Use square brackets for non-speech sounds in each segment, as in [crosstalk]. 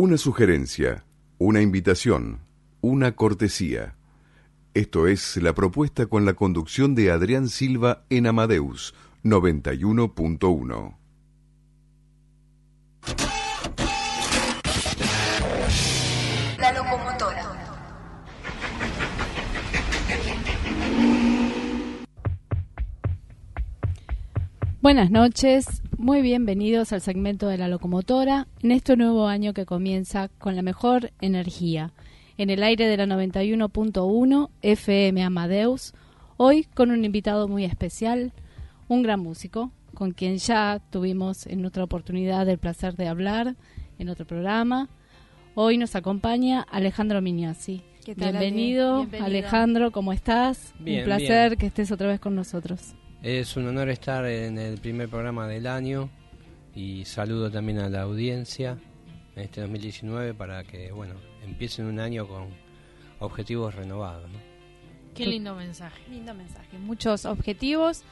Una sugerencia, una invitación, una cortesía. Esto es la propuesta con la conducción de Adrián Silva en Amadeus 91.1. Buenas noches, muy bienvenidos al segmento de la locomotora en este nuevo año que comienza con la mejor energía. En el aire de la 91.1 FM Amadeus, hoy con un invitado muy especial, un gran músico, con quien ya tuvimos en otra oportunidad el placer de hablar en otro programa. Hoy nos acompaña Alejandro Mignazzi. ¿Qué tal, Ale? Bienvenido, Bienvenido. Alejandro, ¿cómo estás? Bien, un placer bien. que estés otra vez con nosotros. Es un honor estar en el primer programa del año y saludo también a la audiencia en este 2019 para que, bueno, empiecen un año con objetivos renovados. ¿no? Qué lindo mensaje. Lindo mensaje. Muchos objetivos.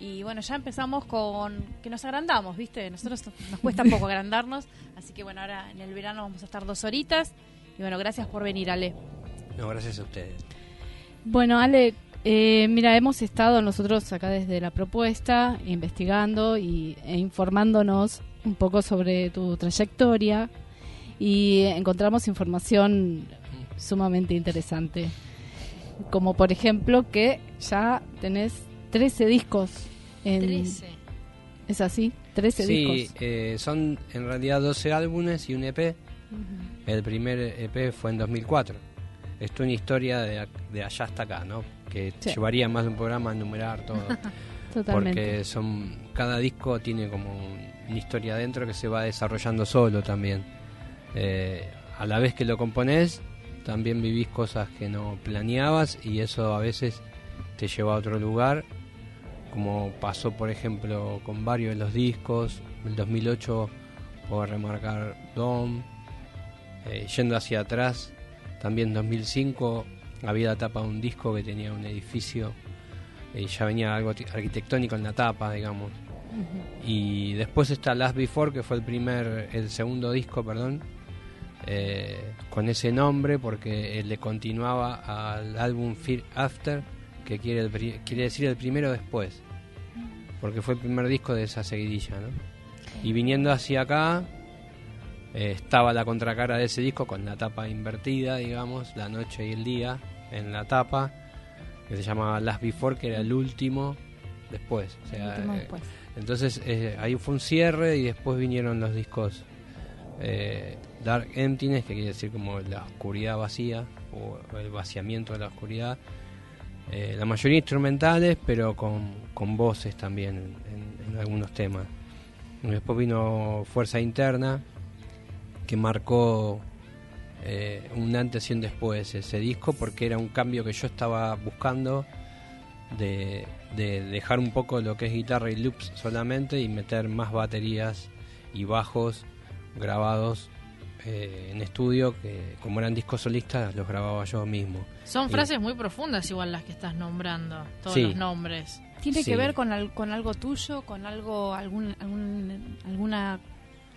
Y bueno, ya empezamos con que nos agrandamos, ¿viste? Nosotros nos cuesta un poco [laughs] agrandarnos. Así que bueno, ahora en el verano vamos a estar dos horitas. Y bueno, gracias por venir, Ale. No, gracias a ustedes. Bueno, Ale, eh, mira, hemos estado nosotros acá desde la propuesta investigando y, e informándonos un poco sobre tu trayectoria y encontramos información sumamente interesante. Como por ejemplo que ya tenés 13 discos. En, Trece. ¿Es así? 13 Sí, discos. eh, son en realidad 12 álbumes y un EP. El primer EP fue en 2004. Esto es una historia de, de allá hasta acá, ¿no? Que Sí. llevaría más de un programa a enumerar todo. [laughs] Totalmente. porque son cada disco tiene como una historia adentro que se va desarrollando solo también Eh, a la vez que lo compones también vivís cosas que no planeabas y eso a veces te lleva a otro lugar como pasó por ejemplo con varios de los discos el 2008 puedo remarcar Dom Eh, yendo hacia atrás también 2005 había la tapa de un disco que tenía un edificio y ya venía algo arqui- arquitectónico en la tapa, digamos. Y después está Last Before, que fue el primer, el segundo disco, perdón, eh, con ese nombre, porque él le continuaba al álbum Fear After, que quiere, el pri- quiere decir el primero después, porque fue el primer disco de esa seguidilla, ¿no? Y viniendo hacia acá, eh, estaba la contracara de ese disco con la tapa invertida, digamos, la noche y el día en la tapa, que se llamaba Last Before, que era el último después. O sea, Último eh, entonces eh, ahí fue un cierre y después vinieron los discos Dark Emptiness, que quiere decir como la oscuridad vacía o el vaciamiento de la oscuridad. La mayoría instrumentales, pero con, con voces también en, en algunos temas. Después vino Fuerza Interna, que marcó eh, un antes y un después ese disco, porque era un cambio que yo estaba buscando de, de dejar un poco lo que es guitarra y loops solamente y meter más baterías y bajos grabados eh, en estudio, que como eran discos solistas los grababa yo mismo. Son Y- frases muy profundas igual las que estás nombrando, todos Sí. los nombres. ¿Tiene Sí. que ver con, al- con algo tuyo, con algo, algún, algún, alguna,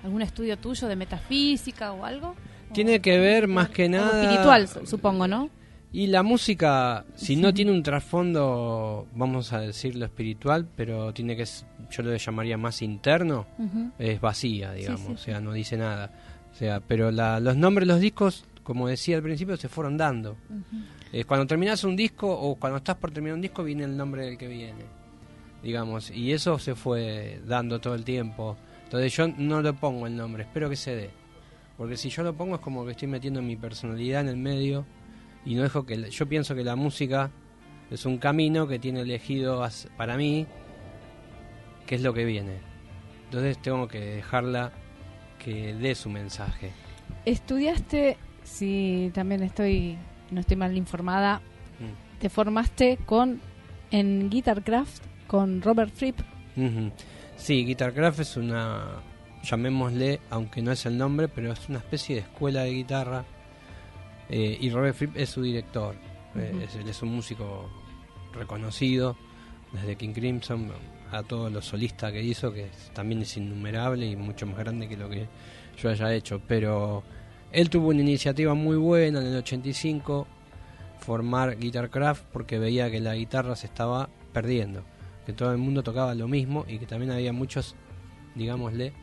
algún estudio tuyo de metafísica o algo? Tiene que ver más que Algo nada... espiritual, su- supongo, ¿no? Y la música, si no [laughs] tiene un trasfondo, vamos a decirlo espiritual, pero tiene que, yo lo llamaría más interno, es vacía, digamos, sí, o sea, no dice nada. O sea, pero la- los nombres de los discos, como decía al principio, se fueron dando. Eh, cuando terminas un disco o cuando estás por terminar un disco, viene el nombre del que viene, digamos, y eso se fue dando todo el tiempo. Entonces yo no lo pongo el nombre, espero que se dé. Porque si yo lo pongo es como que estoy metiendo mi personalidad en el medio y no dejo que... Yo pienso que la música es un camino que tiene elegido para mí, que es lo que viene. Entonces tengo que dejarla que dé su mensaje. Estudiaste si también estoy, no estoy mal informada, Mm. te formaste con en Guitarcraft con Robert Fripp. Ujú. Sí, Guitarcraft es una, llamémosle, aunque no es el nombre, pero es una especie de escuela de guitarra. eh, y Robert Fripp es su director. Eh, Ujú. es, él es un músico reconocido, desde King Crimson a todos los solistas que hizo, que es- también es innumerable y mucho más grande que lo que yo haya hecho. Pero él tuvo una iniciativa muy buena en el 85, formar Guitarcraft, porque veía que la guitarra se estaba perdiendo que todo el mundo tocaba lo mismo y que también había muchos, digámosle,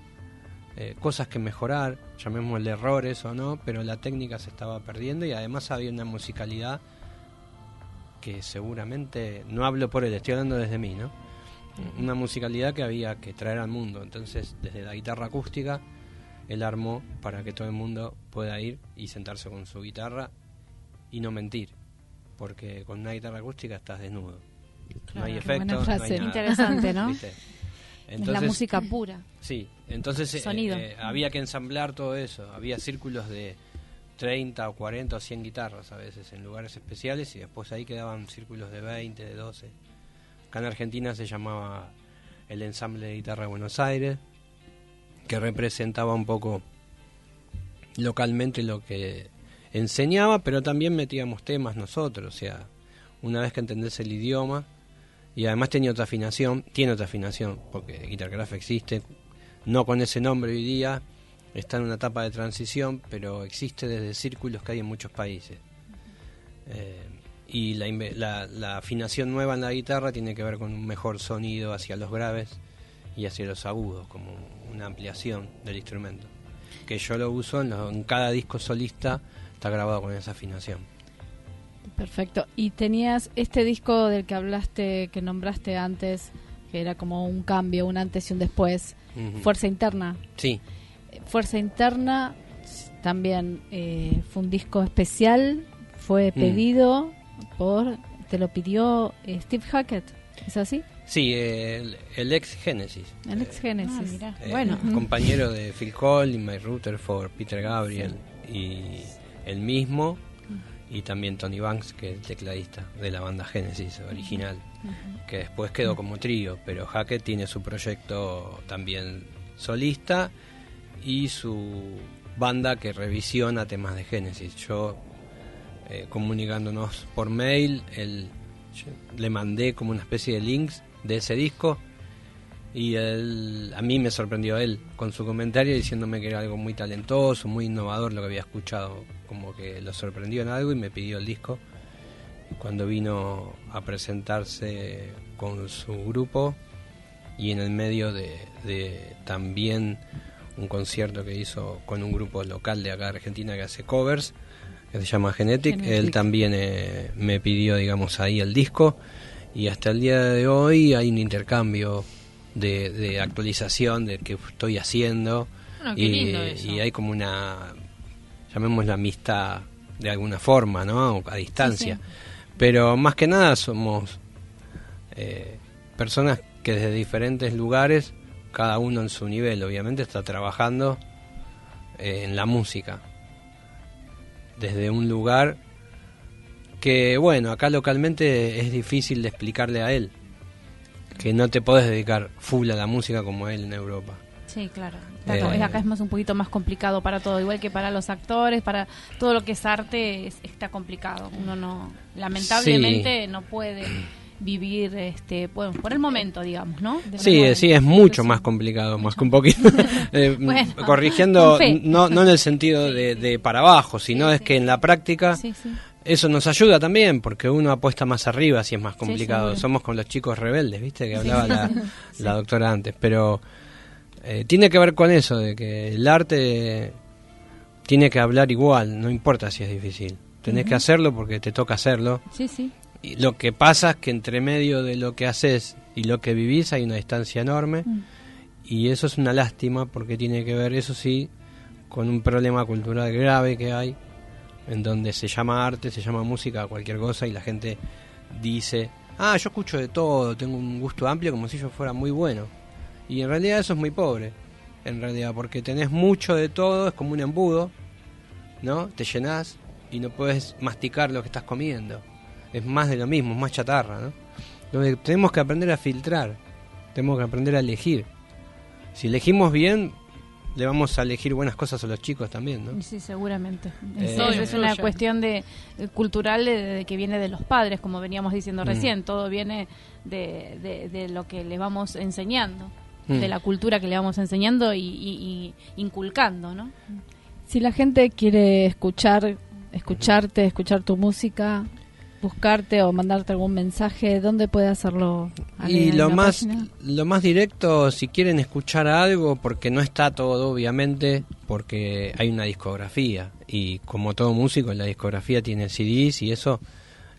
eh, cosas que mejorar, llamémosle errores o no, pero la técnica se estaba perdiendo y además había una musicalidad que seguramente, no hablo por él, estoy hablando desde mí, ¿no? Una musicalidad que había que traer al mundo. Entonces, desde la guitarra acústica, él armó para que todo el mundo pueda ir y sentarse con su guitarra y no mentir, porque con una guitarra acústica estás desnudo. No hay Claro, efecto, buena no frase. hay. Interesante, ¿no? ¿Viste? es la música pura. Sí, entonces eh, eh, había que ensamblar todo eso. Había círculos de 30 o 40 o 100 guitarras a veces en lugares especiales y después ahí quedaban círculos de 20, de 12. Acá en Argentina se llamaba el ensamble de guitarra de Buenos Aires, que representaba un poco localmente lo que enseñaba, pero también metíamos temas nosotros, o sea, una vez que entendés el idioma, y además tenía otra afinación, tiene otra afinación, porque Guitarcraft existe, no con ese nombre hoy día, está en una etapa de transición, pero existe desde círculos que hay en muchos países. Eh, y la, afinación nueva en la guitarra tiene que ver con un mejor sonido hacia los graves y hacia los agudos, como una ampliación del instrumento. Que yo lo uso en, en cada disco solista, está grabado con esa afinación. Perfecto. Y tenías este disco del que hablaste, que nombraste antes, que era como un cambio, un antes y un después. Fuerza Interna. Sí, Eh, Fuerza Interna también eh, fue un disco especial, fue Mm. pedido por, te lo pidió eh, Steve Hackett, ¿es así? sí, el, el ex Genesis. El ex Genesis. Ah, mira. Eh, Bueno. compañero de Phil Collins, Mike Rutherford, Peter Gabriel y el mismo y también Tony Banks que es el tecladista de la banda Genesis original que después quedó como trío pero Hackett tiene su proyecto también solista y su banda que revisiona temas de Genesis. Yo eh, comunicándonos por mail él- le mandé como una especie de links de ese disco y él, a mí me sorprendió él con su comentario diciéndome que era algo muy talentoso, muy innovador lo que había escuchado, como que lo sorprendió en algo y me pidió el disco. Cuando vino a presentarse con su grupo y en el medio de, de también un concierto que hizo con un grupo local de acá de Argentina que hace covers, que se llama Genetic, Genetic. él también eh, me pidió, digamos, ahí el disco y hasta el día de hoy hay un intercambio de, de actualización de qué estoy haciendo Bueno, y, y hay como una llamémosla amistad de alguna forma no a distancia. Pero más que nada somos eh, personas que desde diferentes lugares cada uno en su nivel obviamente está trabajando eh, en la música. Desde un lugar que bueno acá localmente es difícil de explicarle a él que no te podés dedicar full a la música como él en Europa. Sí, claro. Acá, Eh. acá es más un poquito más complicado para todo, igual que para los actores, para todo lo que es arte es- está complicado. Uno no, lamentablemente, no puede vivir, este, bueno, por el momento, digamos, ¿no? Sí, eh, sí, es mucho más complicado, más que un poquito. [laughs] Eh, Bueno, corrigiendo, no, no en el sentido de, de para abajo, sino es que en la práctica eso nos ayuda también, porque uno apuesta más arriba si es más complicado. Somos con los chicos rebeldes, ¿viste? Que hablaba la, [laughs] la doctora antes. Pero eh, tiene que ver con eso, de que el arte tiene que hablar igual, no importa si es difícil. Tenés que hacerlo porque te toca hacerlo. Sí, sí. Y lo que pasa es que entre medio de lo que haces y lo que vivís hay una distancia enorme Mm. y eso es una lástima porque tiene que ver, eso sí, con un problema cultural grave que hay en donde se llama arte, se llama música, cualquier cosa y la gente dice, ah, yo escucho de todo, tengo un gusto amplio como si yo fuera muy bueno. Y en realidad eso es muy pobre, en realidad, porque tenés mucho de todo, es como un embudo ¿no? Te llenás y no puedes masticar lo que estás comiendo. Es más de lo mismo, es más chatarra, ¿no? Entonces, tenemos que aprender a filtrar, tenemos que aprender a elegir. Si elegimos bien, le vamos a elegir buenas cosas a los chicos también, ¿no? Sí, seguramente. Eh, Eso es una cuestión de eh, cultural de, de que viene de los padres, como veníamos diciendo Mm. recién. Todo viene de, de- de lo que le vamos enseñando, Mm. de la cultura que le vamos enseñando y, y- y inculcando, ¿no? Si la gente quiere escuchar, escucharte, escuchar tu música, buscarte o mandarte algún mensaje, ¿dónde puede hacerlo? Y ¿En lo más, página? lo más directo, si quieren escuchar algo, porque no está todo, obviamente, porque hay una discografía. Y como todo músico, la discografía tiene CDs y eso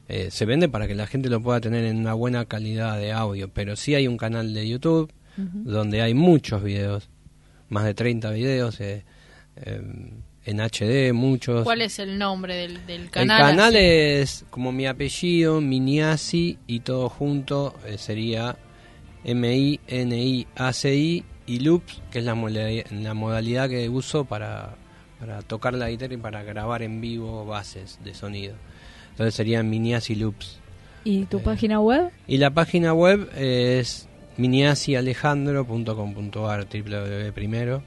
eh, se vende para que la gente lo pueda tener en una buena calidad de audio. Pero sí hay un canal de YouTube donde hay muchos videos, más de 30 videos eh, eh, en HD, muchos. ¿Cuál es el nombre del, del El canal? canal Así. es como mi apellido, Miniasi, y todo junto eh, sería M-I-N-I-A-C-I y Loops, que es la, modalidad- la modalidad que uso para, para tocar la guitarra y para grabar en vivo bases de sonido. Entonces sería Miniasi Loops. ¿Y tu eh, página web? Y la página web es miniasialejandro.com.ar, www primero.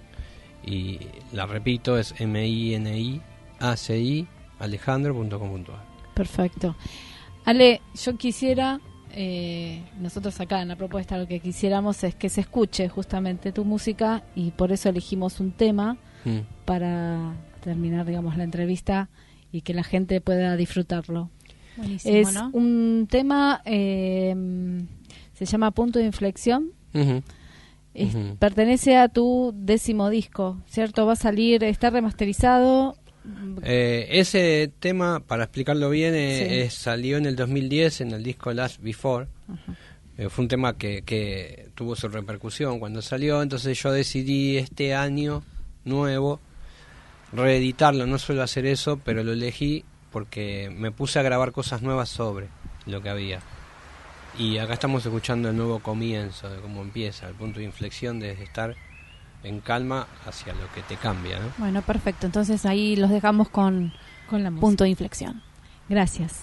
Y la repito, es M-I-N-I-A-C-I alejandro.com.ar. Perfecto. Ale, yo quisiera, eh, nosotros acá en la propuesta lo que quisiéramos es que se escuche justamente tu música y por eso elegimos un tema Mm. para terminar, digamos, la entrevista y que la gente pueda disfrutarlo. Buenísimo, es ¿no? un tema, eh, se llama Punto de Inflexión. Es-. Pertenece a tu décimo disco, ¿cierto? Va a salir, está remasterizado. Eh, ese tema, para explicarlo bien, eh, Sí. eh, salió en el 2010 en el disco Last Before. Eh, fue un tema que, que tuvo su repercusión cuando salió, entonces yo decidí este año nuevo reeditarlo. No suelo hacer eso, pero lo elegí porque me puse a grabar cosas nuevas sobre lo que había. Y acá estamos escuchando el nuevo comienzo de cómo empieza, el punto de inflexión de estar en calma hacia lo que te cambia, ¿no? Bueno, perfecto. Entonces ahí los dejamos con Con la música. punto de inflexión. Gracias.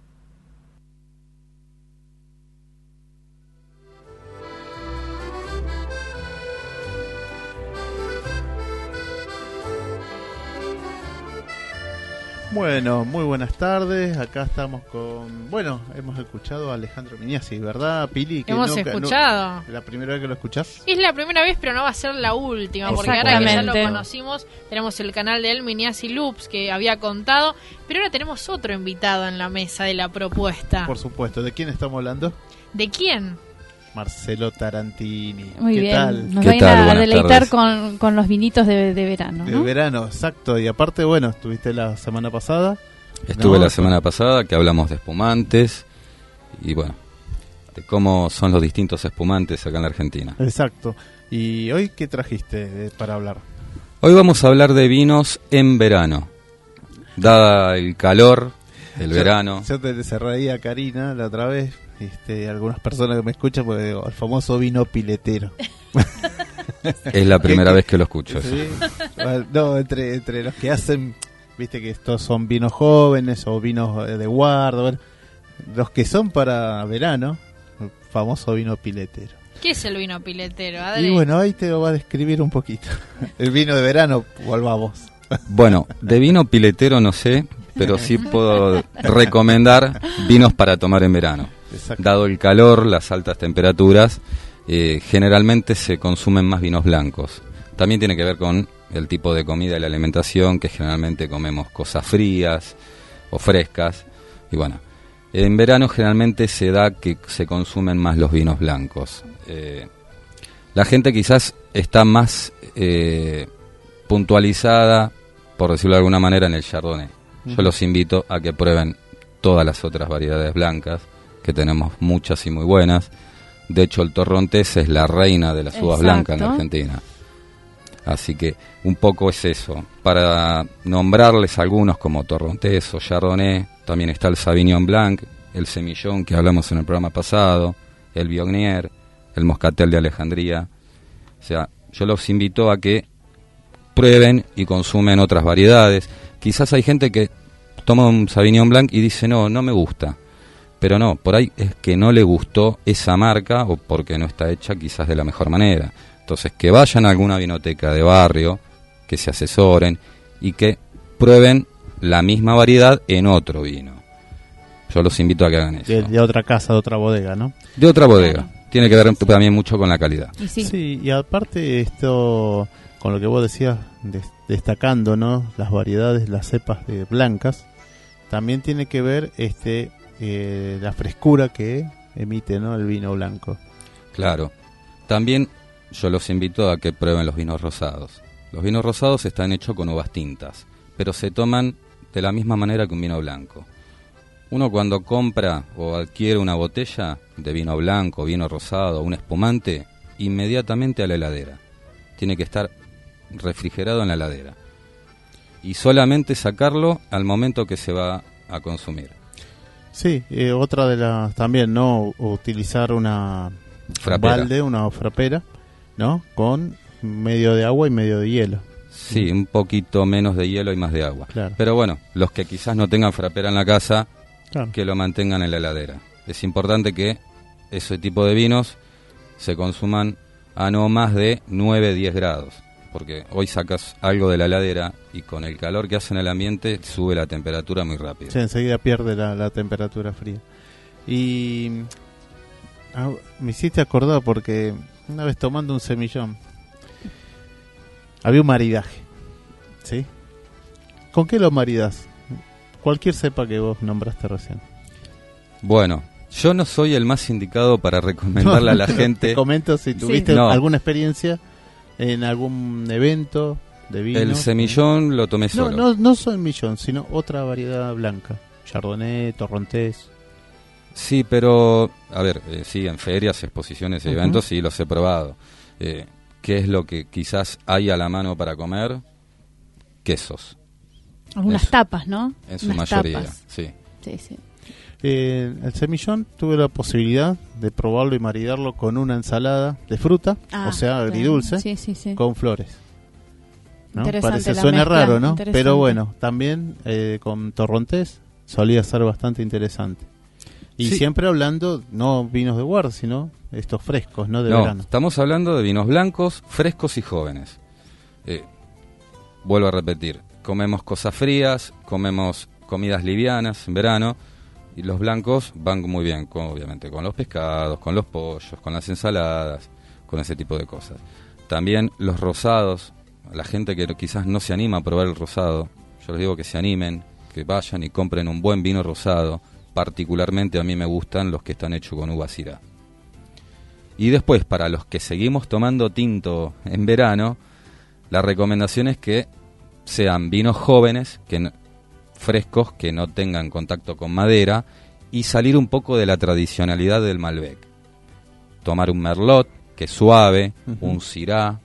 Bueno, muy buenas tardes. Acá estamos con. Bueno, hemos escuchado a Alejandro Miñasi, ¿verdad, Pili? Que Hemos nunca- escuchado. ¿La primera vez que lo escuchás? Es la primera vez, pero no va a ser la última, porque ahora que ya lo conocimos, tenemos el canal de él, Miniasi Loops, que había contado, pero ahora tenemos otro invitado en la mesa de la propuesta. Por supuesto. ¿De quién estamos hablando? ¿De quién? Marcelo Tarantini. Muy ¿Qué bien. tal? Nos ¿Qué va a ir tal? a deleitar con, con los vinitos de, de verano. De ¿no? verano, exacto. Y aparte, bueno, estuviste la semana pasada. Estuve No, la semana pasada que hablamos de espumantes y bueno, de cómo son los distintos espumantes acá en la Argentina. Exacto. ¿Y hoy qué trajiste eh, para hablar? Hoy vamos a hablar de vinos en verano. Dada el calor, el Yo- verano, Yo te reía Karina la otra vez. Este, algunas personas que me escuchan, porque digo, el famoso vino piletero. [laughs] es la primera ¿Qué- vez que lo escucho. Sí. Bueno, no, entre, entre los que hacen, viste que estos son vinos jóvenes o vinos eh, de guarda, bueno, los que son para verano, el famoso vino piletero. ¿Qué es el vino piletero? Adri? Y bueno, ahí te lo va a describir un poquito. [laughs] El vino de verano, volvamos. Bueno, de vino piletero no sé, pero sí puedo recomendar vinos para tomar en verano. Exacto. Dado el calor, las altas temperaturas, eh, generalmente se consumen más vinos blancos. También tiene que ver con el tipo de comida y la alimentación, que generalmente comemos cosas frías o frescas. Y bueno, en verano generalmente se da que se consumen más los vinos blancos. Eh, la gente quizás está más eh, puntualizada, por decirlo de alguna manera, en el Chardonnay. Yo los invito a que prueben todas las otras variedades blancas, que tenemos muchas y muy buenas. De hecho, el Torrontés es la reina de las uvas Exacto. blancas en la Argentina. Así que un poco es eso. Para nombrarles algunos como Torrontés o Chardonnay, también está el Sauvignon Blanc, el Semillón que hablamos en el programa pasado, el Viognier, el Moscatel de Alejandría. O sea, yo los invito a que prueben y consumen otras variedades. Quizás hay gente que toma un Sauvignon Blanc y dice, no, no me gusta. Pero no, por ahí es que no le gustó esa marca o porque no está hecha quizás de la mejor manera. Entonces, que vayan a alguna vinoteca de barrio, que se asesoren y que prueben la misma variedad en otro vino. Yo los invito a que hagan eso. De, de otra casa, de otra bodega, ¿no? De otra bodega. Tiene que ver también mucho con la calidad. Y sí, y aparte esto, con lo que vos decías, des- destacando, ¿no? Las variedades, las cepas de blancas, también tiene que ver este eh, la frescura que emite, ¿no? El vino blanco. Claro. También yo los invito a que prueben los vinos rosados. Los vinos rosados están hechos con uvas tintas, pero se toman de la misma manera que un vino blanco. Uno cuando compra o adquiere una botella de vino blanco, vino rosado, un espumante, inmediatamente a la heladera. Tiene que estar refrigerado en la heladera. Y solamente sacarlo al momento que se va a consumir. Sí, eh, otra de las también, ¿no? Utilizar una Frapera. balde, una frapera, ¿no? Con medio de agua y medio de hielo. Sí, un poquito menos de hielo y más de agua. Claro. Pero bueno, los que quizás no tengan frapera en la casa, Claro. que lo mantengan en la heladera. Es importante que ese tipo de vinos se consuman a no más de 9-10 grados, porque hoy sacas algo de la heladera y con el calor que hace en el ambiente sube la temperatura muy rápido. Sí, enseguida pierde la, la temperatura fría. Y ah, me hiciste acordar porque una vez tomando un semillón había un maridaje, ¿sí? ¿Con qué lo maridas? Cualquier cepa que vos nombraste recién. Bueno, yo no soy el más indicado para [laughs] recomendarle a la Te gente comento si tuviste No. alguna experiencia en algún evento de vino. el semillón, lo tomé No, solo. no, no son millón, sino otra variedad blanca. Chardonnay, Torrontés. Sí, pero, a ver, eh, sí, en ferias, exposiciones y eventos sí los he probado. Eh, ¿Qué es lo que quizás hay a la mano para comer? Quesos, Algunas Eso. tapas, ¿no? en su Unas mayoría, tapas. sí. Sí, sí. Eh, el semillón tuve la posibilidad de probarlo y maridarlo con una ensalada de fruta, Ah, o sea, claro. agridulce, Sí, sí, sí. con flores. ¿no? Interesante Parece, suena mezcla, raro, ¿no? Pero bueno, también eh, con torrontés solía ser bastante interesante. Y Sí. siempre hablando, no vinos de guarda, sino estos frescos, ¿no? De no, verano. estamos hablando de vinos blancos, frescos y jóvenes. Eh, vuelvo a repetir, comemos cosas frías, comemos comidas livianas en verano y los blancos van muy bien, con, obviamente, con los pescados, con los pollos, con las ensaladas, con ese tipo de cosas. También los rosados, la gente que quizás no se anima a probar el rosado, yo les digo que se animen, que vayan y compren un buen vino rosado. Particularmente a mí me gustan los que están hechos con uva syrah. Y después, para los que seguimos tomando tinto en verano, la recomendación es que sean vinos jóvenes, que frescos, que no tengan contacto con madera y salir un poco de la tradicionalidad del Malbec. Tomar un Merlot, que es suave, un Syrah,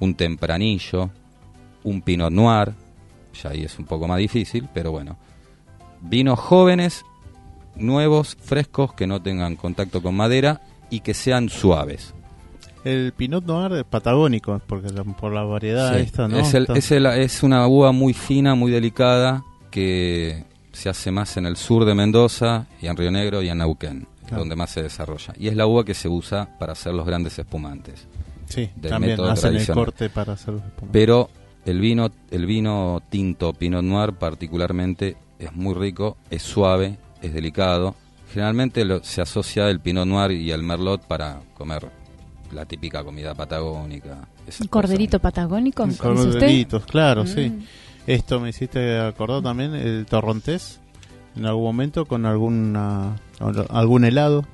un Tempranillo, un Pinot Noir, ya ahí es un poco más difícil, pero bueno. Vinos jóvenes, nuevos, frescos, que no tengan contacto con madera y que sean suaves. El Pinot Noir es patagónico, porque la- por la variedad Sí, esta, ¿no? es, el- es el- es una uva muy fina, muy delicada, que se hace más en el sur de Mendoza y en Río Negro y en Neuquén, Claro. donde más se desarrolla. Y es la uva que se usa para hacer los grandes espumantes. sí, del también método hacen el corte para hacer los espumantes. Pero el vino, el vino tinto Pinot Noir particularmente es muy rico, es suave, es delicado. Generalmente lo- se asocia el Pinot Noir y el Merlot para comer la típica comida patagónica. ¿Un corderito patagónico? Corderitos, claro, sí. Esto me hiciste acordar también el torrontés en algún momento con alguna algún helado,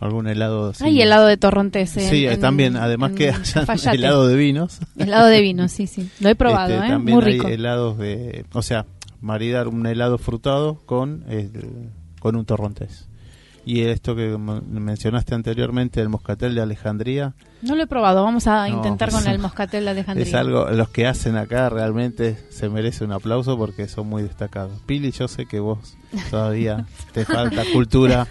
algún helado. así. Hay helado de torrontés. en- Sí, en- también, además en que hayan [laughs] helado de vinos. Helado de vino, sí, sí. Lo he probado, Este, ¿eh? También Muy rico. hay helados de, o sea, maridar un helado frutado con el- con un torrontés. Y esto que mencionaste anteriormente, el moscatel de Alejandría, No lo he probado. Vamos a No, intentar con el [laughs] moscatel de Alejandría. Es algo, los que hacen acá realmente se merece un aplauso porque son muy destacados. Pili, yo sé que vos todavía [laughs] te falta cultura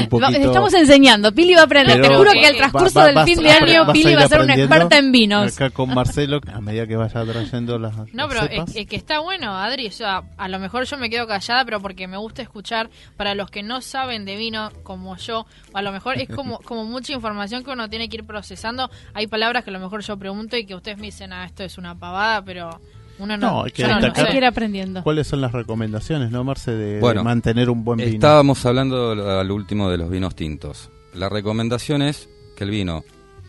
un poquito. Estamos enseñando. Pili va a aprender. Te juro que al transcurso va- del fin de año Pili va a ser una experta en vinos. Acá con Marcelo, a medida que vaya trayendo las. No, pero las es, cepas. es que está bueno, Adri. O sea, a lo mejor yo me quedo callada, pero porque me gusta escuchar. Para los que no saben de vino, como yo, a lo mejor es como, [laughs] como mucha información que uno tiene que ir procesando. Hay palabras que a lo mejor yo pregunto y que ustedes me dicen, ah, esto es una pavada, pero uno no. No, hay que no Hay que ir aprendiendo. ¿Cuáles son las recomendaciones, no, Marce, de, de Bueno, mantener un buen vino? Estábamos hablando al último de los vinos tintos. La recomendación es que el vino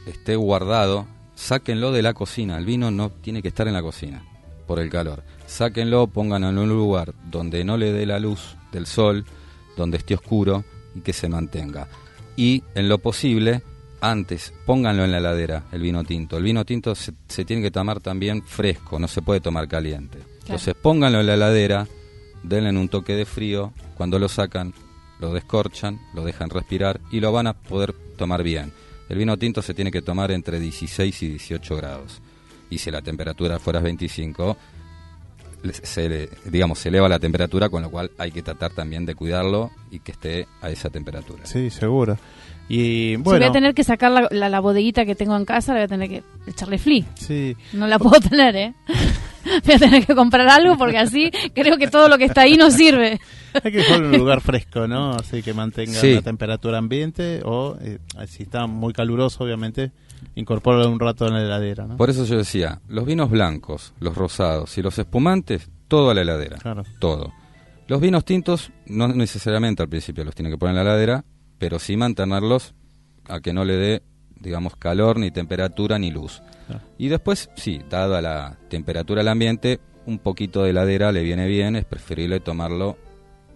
esté guardado, sáquenlo de la cocina. El vino no tiene que estar en la cocina por el calor. Sáquenlo, pónganlo en un lugar donde no le dé la luz del sol, donde esté oscuro y que se mantenga. Y en lo posible, antes pónganlo en la heladera, el vino tinto. El vino tinto se, se tiene que tomar también fresco, no se puede tomar caliente. Entonces pónganlo en la heladera, denle un toque de frío, cuando lo sacan, lo descorchan, lo dejan respirar y lo van a poder tomar bien. El vino tinto se tiene que tomar entre 16 y 18 grados. Y si la temperatura fuera 25, le- se le- digamos, se eleva la temperatura, con lo cual hay que tratar también de cuidarlo y que esté a esa temperatura. Sí, seguro. Y Si voy a tener que sacar la, la, la bodeguita que tengo en casa, le voy a tener que echarle flea. sí, No la puedo tener, ¿eh? [laughs] Voy a tener que comprar algo porque así creo que todo lo que está ahí no sirve. hay que dejarlo en un lugar fresco, ¿no? Así que mantenga Sí. la temperatura ambiente o eh, si está muy caluroso, obviamente, incorpóralo un rato en la heladera, ¿no? Por eso yo decía, los vinos blancos, los rosados y los espumantes, todo a la heladera. Claro. Todo. Los vinos tintos no necesariamente al principio los tiene que poner en la heladera, pero sí mantenerlos a que no le dé, digamos, calor, ni temperatura, ni luz. Y después, sí, dada la temperatura del ambiente, un poquito de heladera le viene bien, es preferible tomarlo,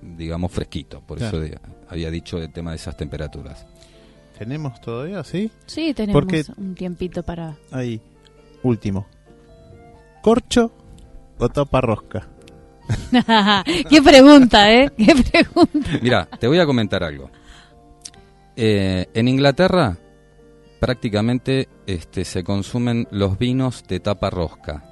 digamos, fresquito. Por Claro. eso de- había dicho el tema de esas temperaturas. ¿Tenemos todavía? Sí. Sí, tenemos Porque- un tiempito para... Ahí, último. ¿Corcho o tapa rosca? [laughs] Qué pregunta, ¿eh? Qué [laughs] pregunta. Mira, te voy a comentar algo. Eh, en Inglaterra prácticamente este, se consumen los vinos de tapa rosca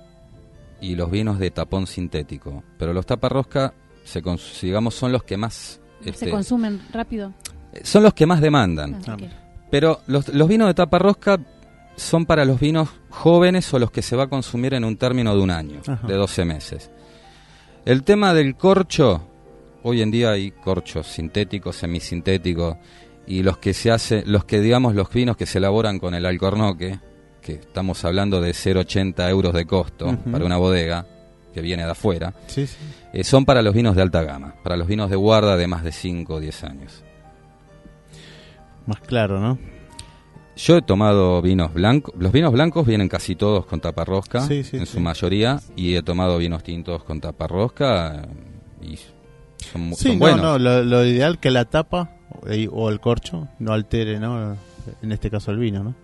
y los vinos de tapón sintético, pero los tapa rosca se digamos son los que más Se este, consumen rápido. son los que más demandan. Ah. Pero los, los vinos de tapa rosca son para los vinos jóvenes o los que se va a consumir en un término de un año, Ajá. de 12 meses. El tema del corcho, hoy en día hay corchos sintéticos, semisintéticos, y los que se hace, los que digamos los vinos que se elaboran con el alcornoque, que estamos hablando de 0,80 euros de costo para una bodega que viene de afuera, Sí, sí. eh, son para los vinos de alta gama, para los vinos de guarda de más de 5 o 10 años. Más claro, ¿no? Yo he tomado vinos blancos. Los vinos blancos vienen casi todos con taparrosca, Sí, en su mayoría, y he tomado vinos tintos con taparrosca y son, mu- Sí, son no, buenos. no, lo, lo ideal que la tapa o el corcho no altere, ¿no? En este caso el vino, ¿no?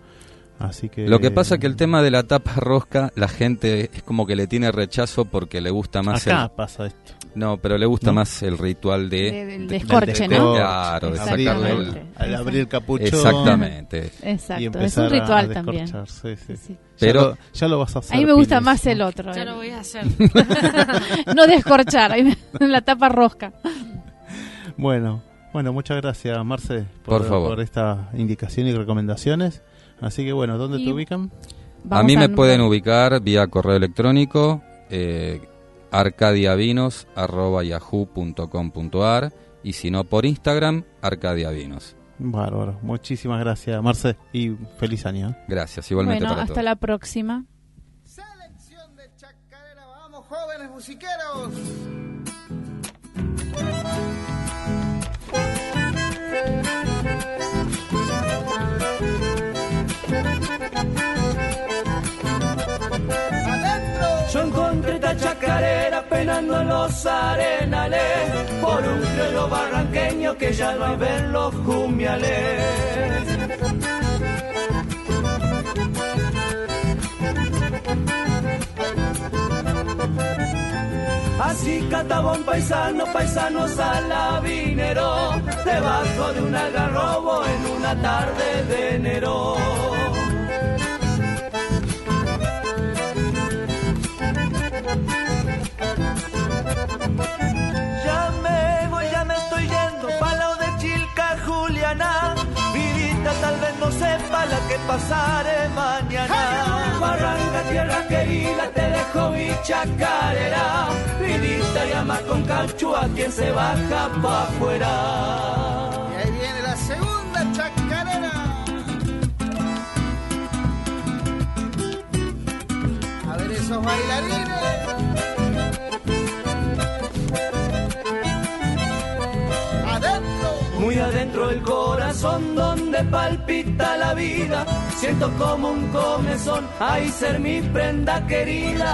Así que... Lo que pasa que el tema de la tapa rosca, la gente es como que le tiene rechazo porque le gusta más Acá el... pasa esto. No, pero le gusta ¿No? más el ritual de... De- de- descorche, del ¿no? Claro, de sacarle el-. Al abrir el capuchón Exactamente. y Exacto, es un ritual a también. descorchar, sí, sí. Sí. Pero- ya, lo, ya lo vas a hacer. A mí me gusta Pines. más el otro. Ya el- lo voy a hacer. [laughs] no descorchar, ahí me- [laughs] la tapa rosca. Bueno, bueno, muchas gracias, Marce, Por favor. por esta indicación y recomendaciones. Así que bueno, ¿dónde Y- te ubican? A mí me pueden ubicar vía correo electrónico eh, arcadiavinos.yahoo.com.ar y si no por Instagram, arcadiavinos. Bárbaro, muchísimas gracias, Marce, y feliz año. ¿eh? Gracias, igualmente Bueno, para hasta todos. la próxima. Selección de chacarera, vamos jóvenes musiqueros. Chacarera penando en los arenales por un criollo barranqueño que ya no hay ver los jumiales. Así cataba un paisano, paisano salabinero, debajo de un algarrobo en una tarde de enero. Ya me voy, ya me estoy yendo pa' lado de Chilca, Juliana. Vidita, tal vez no sepa la que pasaré mañana. Barranca, tierra querida, te dejo mi chacarera. Llama con cacho a quien se baja pa' afuera. Esos bailarines. Muy adentro del corazón donde palpita la vida, siento como un comezón, ahí ser mi prenda querida.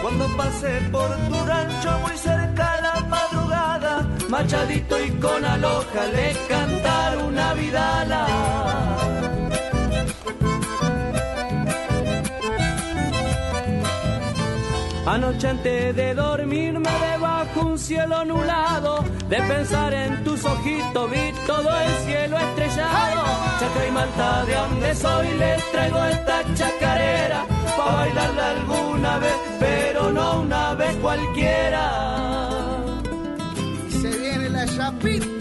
Cuando pasé por tu rancho muy cerca a la madrugada, machadito y con aloja le Anoche antes de dormirme debajo un cielo nublado, de pensar en tus ojitos vi todo el cielo estrellado. Chaca y manta de donde soy les traigo esta chacarera, pa' bailarla alguna vez, pero no una vez cualquiera. Se viene la chapita.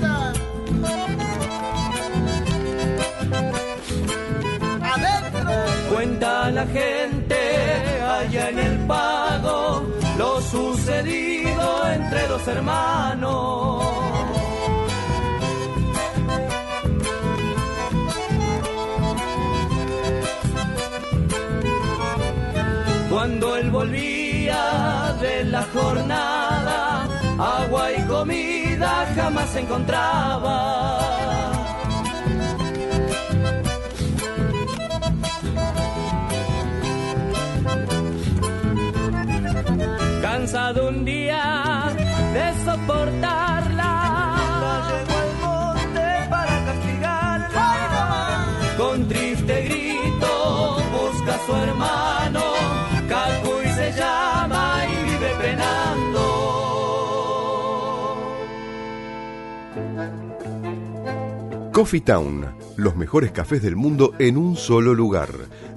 Cuenta la gente allá en el pago lo sucedido entre dos hermanos. Cuando él volvía de la jornada, agua y comida jamás encontraba. Cansado un día de soportarla. llegó al monte para castigarla. Con triste grito su hermano. Cacuy se llama y vive penando. Coffee Town, los mejores cafés del mundo en un solo lugar.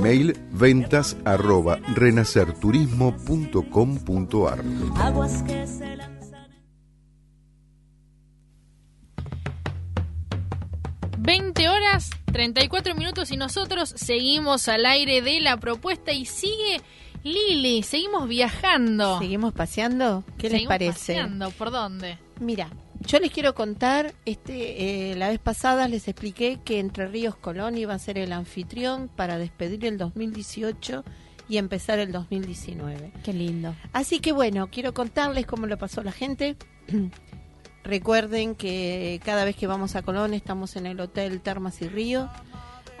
Email ventas arroba renacerturismo.com.ar Aguas que se lanzan. 20 horas 34 minutos y nosotros seguimos al aire de la propuesta y sigue Lili, seguimos viajando. ¿Seguimos paseando? ¿Qué les Seguimos parece? paseando, ¿Por dónde? Mira, yo les quiero contar, este, eh, la vez pasada les expliqué que Entre Ríos Colón iba a ser el anfitrión para despedir el 2018 y empezar el 2019. Qué lindo. Así que bueno, quiero contarles cómo lo pasó la gente. [clears throat] Recuerden que cada vez que vamos a Colón estamos en el Hotel Termas y Río.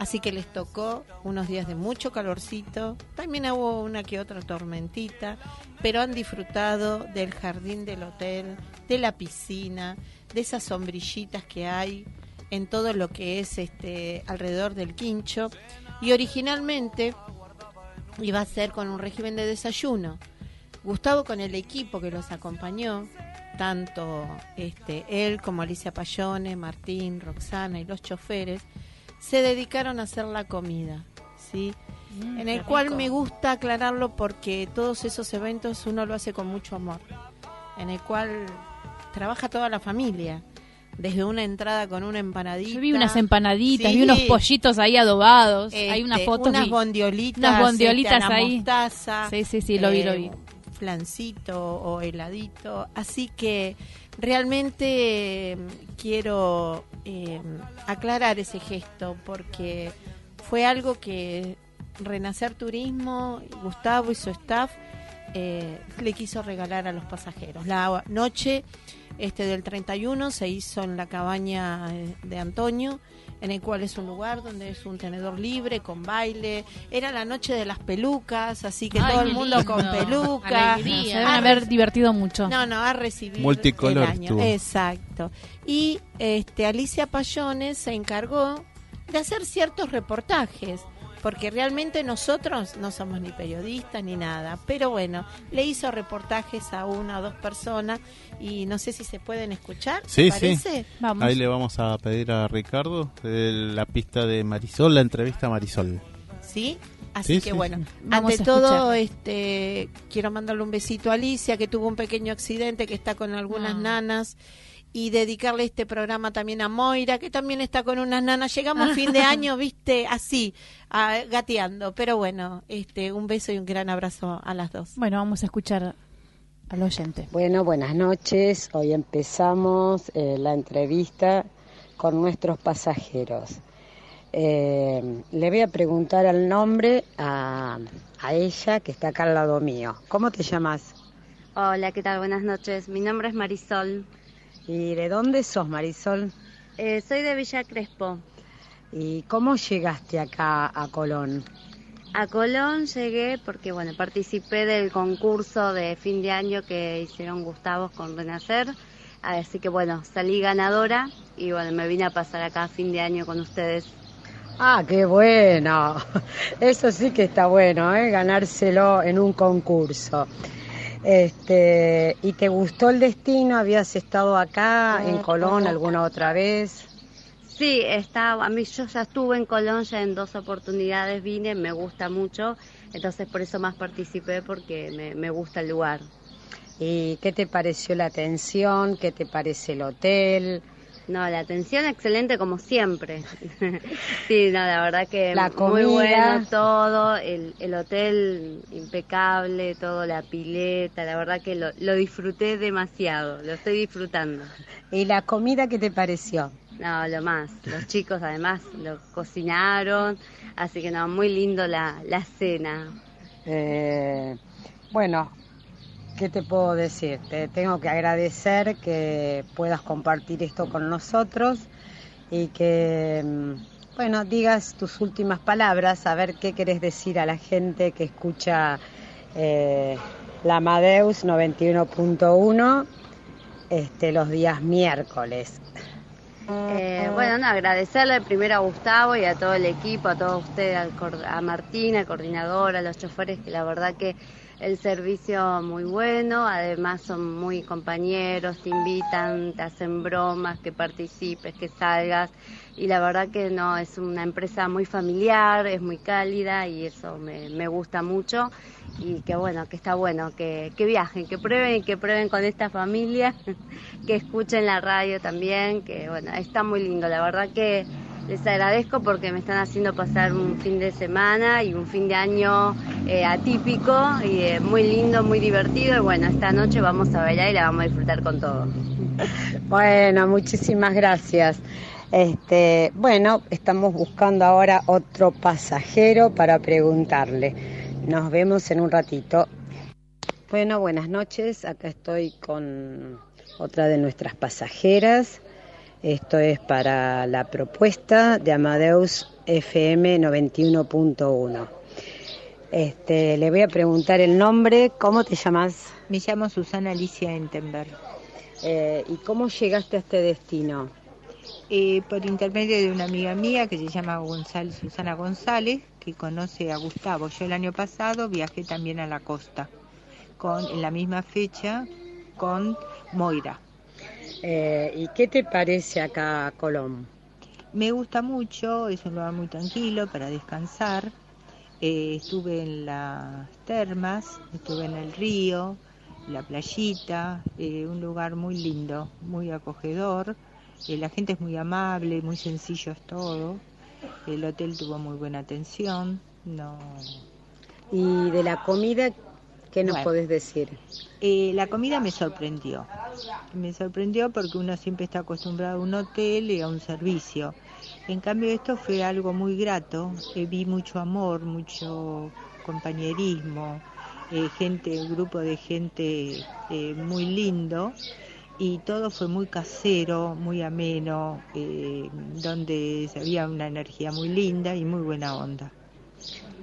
Así que les tocó unos días de mucho calorcito. También hubo una que otra tormentita. Pero han disfrutado del jardín del hotel, de la piscina, de esas sombrillitas que hay en todo lo que es este alrededor del quincho. Y originalmente iba a ser con un régimen de desayuno. Gustavo con el equipo que los acompañó, tanto este, él como Alicia Payone, Martín, Roxana y los choferes, se dedicaron a hacer la comida, ¿sí? en el cual rico. me gusta aclararlo porque todos esos eventos uno lo hace con mucho amor, en el cual trabaja toda la familia, desde una entrada con una empanadita. Yo vi unas empanaditas, Sí. vi unos pollitos ahí adobados. Este, Hay unas fotos. unas bondiolitas, Unas bondiolitas este, a la ahí. mostaza, Sí, sí, sí, lo vi, lo vi. eh, flancito o heladito. Así que realmente eh, quiero eh, aclarar ese gesto porque fue algo que Renacer Turismo, Gustavo y su staff eh, le quiso regalar a los pasajeros. La noche este del 31 se hizo en la cabaña eh, de Antonio, en el cual es un lugar donde es un tenedor libre con baile. Era la noche de las pelucas, así que Ay, todo el mundo lindo. con peluca. Alegría. Se deben haber divertido mucho. No, no, a recibir Multicolor el año. Exacto. Y este Alicia Payones se encargó de hacer ciertos reportajes, porque realmente nosotros no somos ni periodistas ni nada, pero bueno, le hizo reportajes a una o dos personas y no sé si se pueden escuchar, ¿te Sí, sí. Vamos. Ahí le vamos a pedir a Ricardo eh, la pista de Marisol, la entrevista a Marisol. ¿Sí? Así Sí, que sí, bueno, sí. Ante a todo, este, quiero mandarle un besito a Alicia, que tuvo un pequeño accidente, que está con algunas Ah. nanas, y dedicarle este programa también a Moira, que también está con unas nanas. Llegamos a [laughs] fin de año, viste, así, ah, gateando. Pero bueno, este, un beso y un gran abrazo a las dos. Bueno, vamos a escuchar al oyente. Bueno, buenas noches. Hoy empezamos eh, la entrevista con nuestros pasajeros. Eh, le voy a preguntar el nombre a, a ella que está acá al lado mío. ¿Cómo te llamas? Hola, ¿qué tal? Buenas noches. Mi nombre es Marisol. ¿Y de dónde sos, Marisol? Eh, soy de Villa Crespo. ¿Y cómo llegaste acá a Colón? A Colón llegué porque, bueno, participé del concurso de fin de año que hicieron Gustavos con Renacer. Así que, bueno, salí ganadora y, bueno, me vine a pasar acá a fin de año con ustedes. Ah, qué bueno. [laughs] Eso sí que está bueno, ¿eh? ganárselo en un concurso. Este, ¿Y te gustó el destino? ¿Habías estado acá en Colón alguna otra vez? Sí, estaba, a mí yo ya estuve en Colón ya en dos oportunidades, vine, me gusta mucho, entonces por eso más participé porque me, me gusta el lugar. ¿Y qué te pareció la atención? ¿Qué te parece el hotel? No, la atención excelente como siempre. [laughs] sí, no, la verdad que La muy comida. bueno todo, el, el hotel impecable, todo, la pileta, la verdad que lo, lo disfruté demasiado, lo estoy disfrutando. ¿Y la comida qué te pareció? No, lo más. Los chicos además lo cocinaron, así que no, muy lindo la, la cena. Eh, bueno, ¿qué te puedo decir? Te tengo que agradecer que puedas compartir esto con nosotros y que, mm, bueno, digas tus últimas palabras, a ver qué querés decir a la gente que escucha eh, la Amadeus 91.1 este, los días miércoles. Eh, bueno, no, agradecerle primero a Gustavo y a todo el equipo, a todos ustedes, a Martina, el coordinador, a los choferes, que la verdad que el servicio muy bueno, además son muy compañeros, te invitan, te hacen bromas, que participes, que salgas, y la verdad que no, es una empresa muy familiar, es muy cálida y eso me, me gusta mucho, y que bueno, que está bueno, que, que viajen, que prueben que prueben con esta familia, [laughs] que escuchen la radio también, que bueno, está muy lindo, la verdad que les agradezco porque me están haciendo pasar un fin de semana y un fin de año eh, atípico y eh, muy lindo, muy divertido. Y bueno, esta noche vamos a bailar y la vamos a disfrutar con todo. Bueno, muchísimas gracias. Este, bueno, estamos buscando ahora otro pasajero para preguntarle. Nos vemos en un ratito. Bueno, buenas noches. Acá estoy con otra de nuestras pasajeras. Esto es para la propuesta de Amadeus FM 91.1. Este, le voy a preguntar el nombre. ¿Cómo te llamas? Me llamo Susana Alicia Entenberg. Eh, ¿Y cómo llegaste a este destino? Eh, por intermedio de una amiga mía que se llama González, Susana González, que conoce a Gustavo. Yo el año pasado viajé también a la costa, con, en la misma fecha con Moira. Eh, ¿Y qué te parece acá Colón? Me gusta mucho, es un lugar muy tranquilo para descansar. Eh, estuve en las termas, estuve en el río, la playita, eh, un lugar muy lindo, muy acogedor. Eh, la gente es muy amable, muy sencillo es todo. El hotel tuvo muy buena atención. No. ¿Y de la comida qué nos Bueno. podés decir? Eh, la comida me sorprendió. Me sorprendió porque uno siempre está acostumbrado a un hotel y a un servicio. En cambio esto fue algo muy grato. Eh, vi mucho amor, mucho compañerismo, eh, gente, un grupo de gente eh, muy lindo y todo fue muy casero, muy ameno, eh, donde había una energía muy linda y muy buena onda.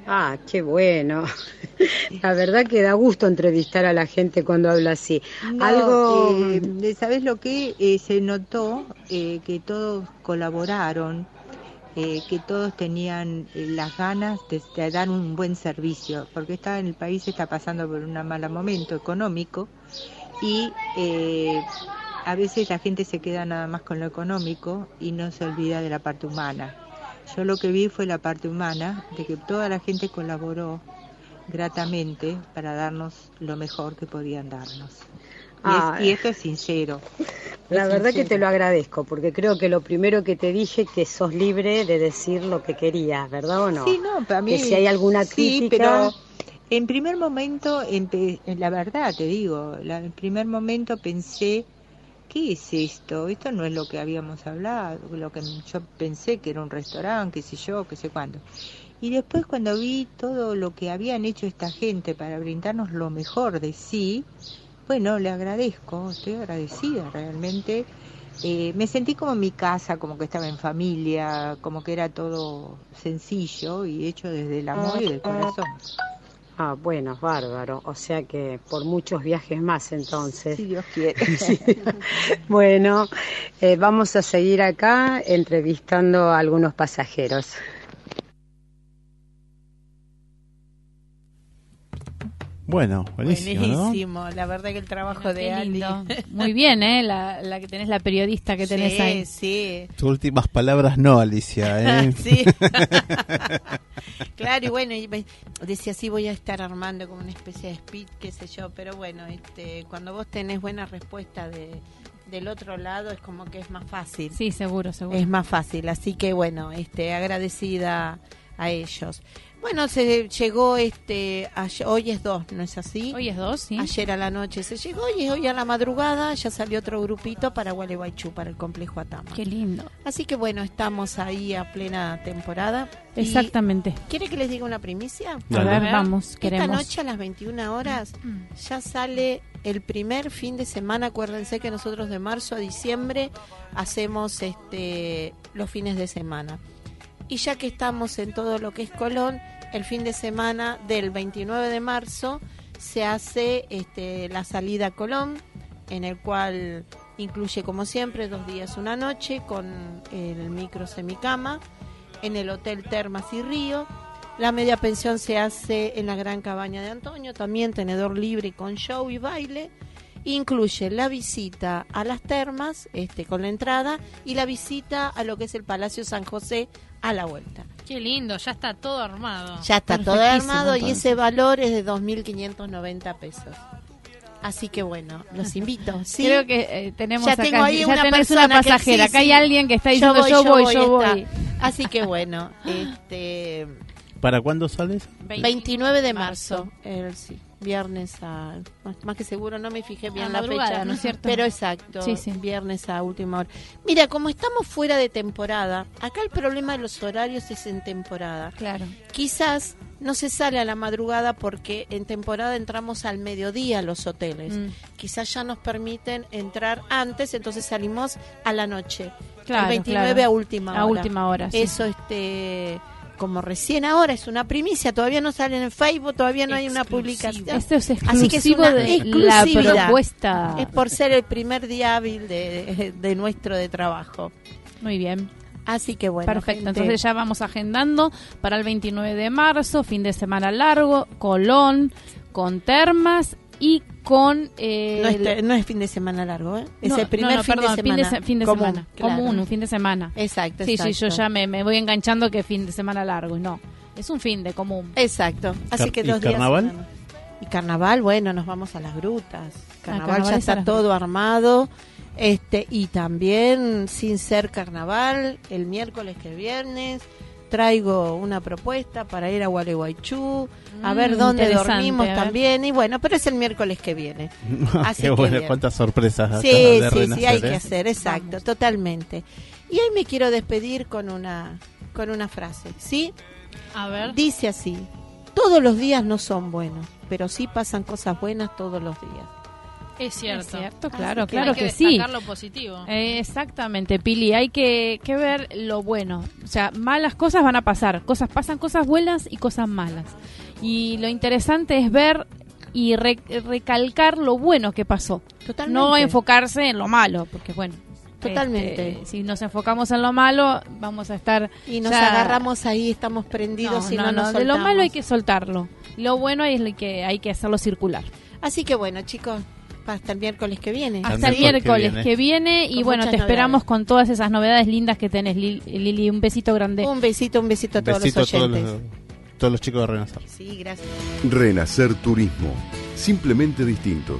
Ah, qué bueno. [laughs] La verdad que da gusto entrevistar a la gente cuando habla así. No, Algo eh, ¿Sabes lo que? Eh, se notó eh, que todos colaboraron, eh, que todos tenían las ganas de, de dar un buen servicio, porque está en el país está pasando por un mal momento económico y eh, a veces la gente se queda nada más con lo económico y no se olvida de la parte humana. Yo lo que vi fue la parte humana, de que toda la gente colaboró gratamente para darnos lo mejor que podían darnos. Y, es- y esto es sincero. La Es verdad que te lo agradezco, porque creo que lo primero que te dije que sos libre de decir lo que querías, ¿verdad o no? Sí, no, para mí. Que si hay alguna Sí, crítica, pero en primer momento, empe- la verdad te digo, la- en primer momento pensé, ¿qué es esto? Esto no es lo que habíamos hablado, lo que yo pensé que era un restaurante, qué sé yo, qué sé cuándo. Y después cuando vi todo lo que habían hecho esta gente para brindarnos lo mejor de sí, bueno, le agradezco, estoy agradecida realmente. Eh, me sentí como en mi casa, como que estaba en familia, como que era todo sencillo y hecho desde el amor y del corazón. Ah, bueno, bárbaro. O sea que por muchos viajes más entonces. Si Dios quiere. [laughs] Sí. Bueno, eh, vamos a seguir acá entrevistando a algunos pasajeros. Bueno, buenísimo, ¿no? Buenísimo, la verdad que el trabajo de Ali. [laughs] Muy bien, ¿eh? La, la que tenés, la periodista que tenés sí, ahí. Sí, Tus últimas palabras no, Alicia, ¿eh? [laughs] sí. [laughs] claro, y bueno, y me- decía así voy a estar armando como una especie de speed, qué sé yo, pero bueno, este, cuando vos tenés buena respuesta de, del otro lado es como que es más fácil. Sí, seguro, seguro. Es más fácil, así que bueno, este, agradecida a ellos. Bueno, se llegó este, ayer- hoy es dos, ¿no es así? Hoy es dos, sí. Ayer a la noche se llegó y hoy a la madrugada ya salió otro grupito para Gualeguaychú, para el complejo Atama. Qué lindo. Así que bueno, estamos ahí a plena temporada. Exactamente. ¿Quiere que les diga una primicia? A ver, vamos, Esta queremos. noche a las 21 horas ya sale el primer fin de semana. Acuérdense que nosotros de marzo a diciembre hacemos este los fines de semana. Y ya que estamos en todo lo que es Colón, el fin de semana del 29 de marzo se hace este, la salida a Colón, en el cual incluye como siempre dos días, una noche con el micro semicama en el Hotel Termas y Río. La media pensión se hace en la Gran Cabaña de Antonio, también tenedor libre con show y baile. Incluye la visita a las termas este, con la entrada y la visita a lo que es el Palacio San José a la vuelta. Qué lindo, ya está todo armado. Ya está todo armado y ese valor es de 2.590 pesos. Así que bueno, los invito. [laughs] ¿sí? Creo que eh, tenemos ya acá, tengo ahí ya una tenés persona una que- pasajera. sí, Acá hay alguien que está diciendo yo voy, yo está. voy. Así que bueno, [laughs] este ¿Para cuándo sales? 29 de marzo, el, sí, viernes a más, que seguro no me fijé bien la fecha, ¿no es cierto? Pero exacto, Sí, sí. viernes a última hora. Mira, como estamos fuera de temporada, acá el problema de los horarios es en temporada. Claro. Quizás no se sale a la madrugada porque en temporada entramos al mediodía a los hoteles. Mm. Quizás ya nos permiten entrar antes, entonces salimos a la noche. Claro, el 29 claro. a última hora. A última hora, sí. Eso este como recién ahora es una primicia, todavía no sale en Facebook, todavía no hay una publicación. Esto es Así que es exclusivo una de la propuesta. Es por ser el primer día hábil de, de nuestro de trabajo. Muy bien. Así que bueno, Perfecto, gente. entonces ya vamos agendando para el 29 de marzo, fin de semana largo, Colón, con termas y con... eh, no, es, el- te- no es fin de semana largo, ¿eh? Es No, el primer no, no, fin, perdón, de fin de semana. se- fin de común, semana. claro. Común, un fin de semana. Exacto, Sí, sí, yo exacto. ya me, me voy enganchando que fin de semana largo. y No, es un fin de común. Exacto. Así Car- que ¿y dos días. carnaval? semana. Y carnaval, bueno, nos vamos a las grutas. Carnaval carnaval ya está todo armado. Este, y también sin ser carnaval, el miércoles que viernes traigo una propuesta para ir a Gualeguaychú, a Mm, ver dónde interesante, dormimos también. Y bueno, pero es el miércoles que viene. [laughs] Así Qué que bueno, bien. cuántas sorpresas Sí, de sí, sí, hay ¿eh? que hacer, exacto, totalmente. Y hoy me quiero despedir con una, con una frase, ¿sí? A ver. Dice así, todos los días no son buenos, pero sí pasan cosas buenas todos los días. Es cierto. Es cierto, claro, Así claro hay que, que sí. lo positivo. Eh, exactamente, Pili. Hay que, que ver lo bueno. O sea, malas cosas van a pasar. Cosas pasan, cosas buenas y cosas malas. Y lo interesante es ver y re- recalcar lo bueno que pasó. Totalmente. No enfocarse en lo malo, porque bueno. Totalmente. este, si nos enfocamos en lo malo, vamos a estar. Y nos ya- agarramos ahí, estamos prendidos No, y no, no, nos no, de lo malo hay que soltarlo. Lo bueno es lo que hay que hacerlo circular. Así que bueno, chicos, hasta el miércoles que viene. Hasta el miércoles que viene, y Con bueno, te esperamos novedades. con todas esas novedades lindas que tenés, Lili. Lili. Un besito grande. Un besito, un besito a todos Besito a los todos oyentes. los, todos los chicos de Renacer. Sí, gracias. Renacer Turismo. Simplemente distintos.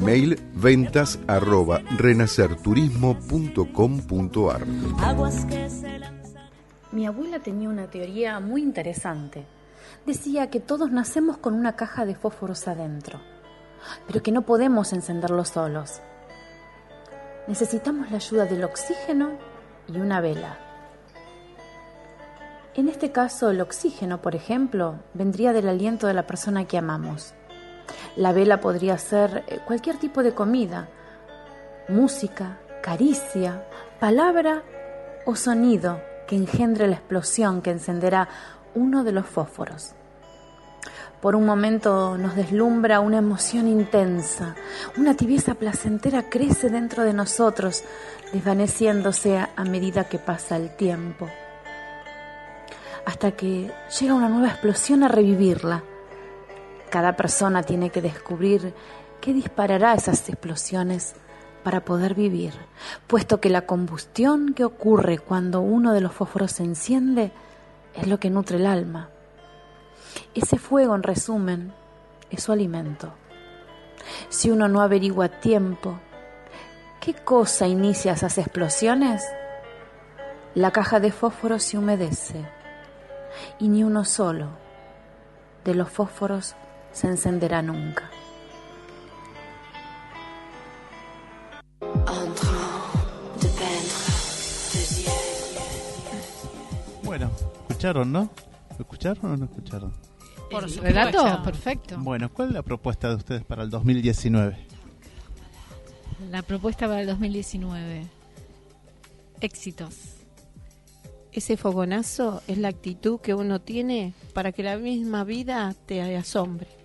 Email ventas renacerturismo.com.ar. Mi abuela tenía una teoría muy interesante. Decía que todos nacemos con una caja de fósforos adentro, pero que no podemos encenderlos solos. Necesitamos la ayuda del oxígeno y una vela. En este caso, el oxígeno, por ejemplo, vendría del aliento de la persona que amamos. La vela podría ser eh, cualquier tipo de comida, música, caricia, palabra o sonido que engendre la explosión que encenderá uno de los fósforos. Por un momento nos deslumbra una emoción intensa, una tibieza placentera crece dentro de nosotros, desvaneciéndose a medida que pasa el tiempo, hasta que llega una nueva explosión a revivirla. Cada persona tiene que descubrir qué disparará esas explosiones para poder vivir, puesto que la combustión que ocurre cuando uno de los fósforos se enciende es lo que nutre el alma. Ese fuego, en resumen, es su alimento. Si uno no averigua a tiempo qué cosa inicia esas explosiones, la caja de fósforos se humedece y ni uno solo de los fósforos se encenderá nunca. Bueno, escucharon, ¿no? ¿Lo escucharon o no escucharon? Por su relato, perfecto. Bueno, ¿cuál es la propuesta de ustedes para el 2019? La propuesta para el 2019. Éxitos. Ese fogonazo es la actitud que uno tiene para que la misma vida te asombre.